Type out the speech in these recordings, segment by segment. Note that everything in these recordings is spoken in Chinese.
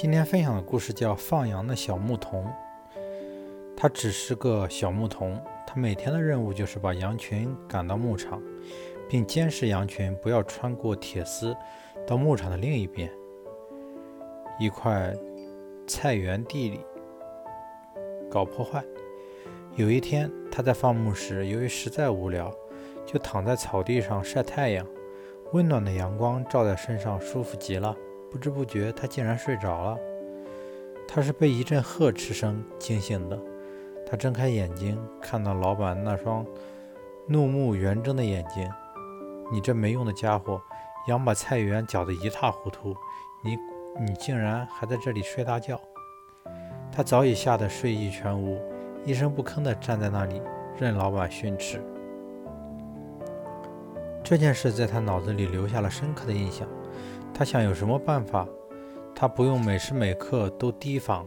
今天分享的故事叫《放羊的小牧童》。他只是个小牧童，他每天的任务就是把羊群赶到牧场，并监视羊群不要穿过铁丝到牧场的另一边一块菜园地里搞破坏。有一天，他在放牧时，由于实在无聊，就躺在草地上晒太阳。温暖的阳光照在身上，舒服极了。不知不觉，他竟然睡着了。他是被一阵呵斥声惊醒的。他睁开眼睛，看到老板那双怒目圆睁的眼睛：“你这没用的家伙，羊把菜园搅得一塌糊涂，你你竟然还在这里睡大觉！”他早已吓得睡意全无，一声不吭地站在那里，任老板训斥。这件事在他脑子里留下了深刻的印象。他想有什么办法，他不用每时每刻都提防，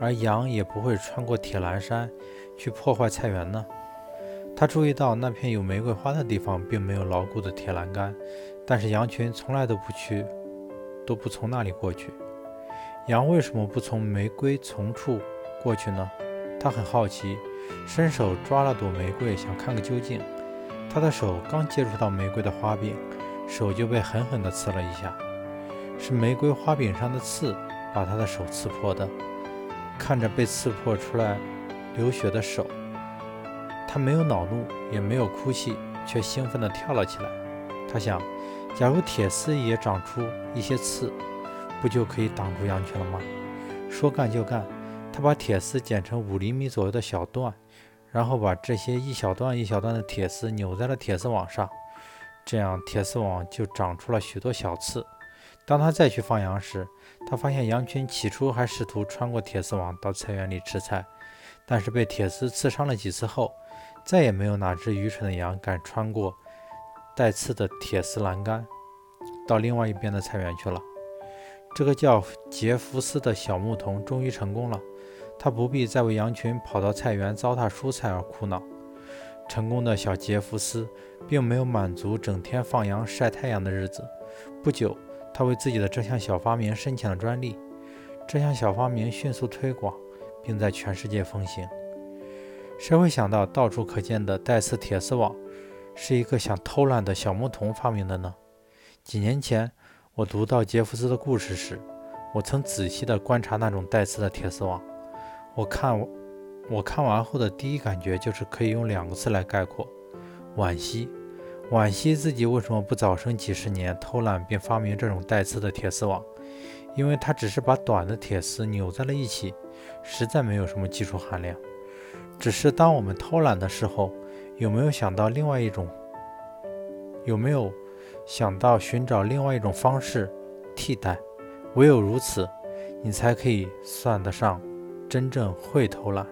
而羊也不会穿过铁栏山去破坏菜园呢？他注意到那片有玫瑰花的地方并没有牢固的铁栏杆，但是羊群从来都不去，都不从那里过去。羊为什么不从玫瑰丛处过去呢？他很好奇，伸手抓了朵玫瑰，想看个究竟。他的手刚接触到玫瑰的花柄，手就被狠狠地刺了一下。是玫瑰花柄上的刺把他的手刺破的。看着被刺破出来流血的手，他没有恼怒，也没有哭泣，却兴奋地跳了起来。他想，假如铁丝也长出一些刺，不就可以挡住羊群了吗？说干就干，他把铁丝剪成五厘米左右的小段，然后把这些一小段一小段的铁丝扭在了铁丝网上，这样铁丝网就长出了许多小刺。当他再去放羊时，他发现羊群起初还试图穿过铁丝网到菜园里吃菜，但是被铁丝刺伤了几次后，再也没有哪只愚蠢的羊敢穿过带刺的铁丝栏杆到另外一边的菜园去了。这个叫杰弗斯的小牧童终于成功了，他不必再为羊群跑到菜园糟蹋蔬菜而苦恼。成功的小杰弗斯并没有满足整天放羊晒太阳的日子，不久。他为自己的这项小发明申请了专利，这项小发明迅速推广，并在全世界风行。谁会想到到处可见的带刺铁丝网是一个想偷懒的小牧童发明的呢？几年前，我读到杰弗斯的故事时，我曾仔细地观察那种带刺的铁丝网。我看，我看完后的第一感觉就是可以用两个字来概括：惋惜。惋惜自己为什么不早生几十年，偷懒并发明这种带刺的铁丝网，因为它只是把短的铁丝扭在了一起，实在没有什么技术含量。只是当我们偷懒的时候，有没有想到另外一种？有没有想到寻找另外一种方式替代？唯有如此，你才可以算得上真正会偷懒。